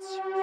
thoughts.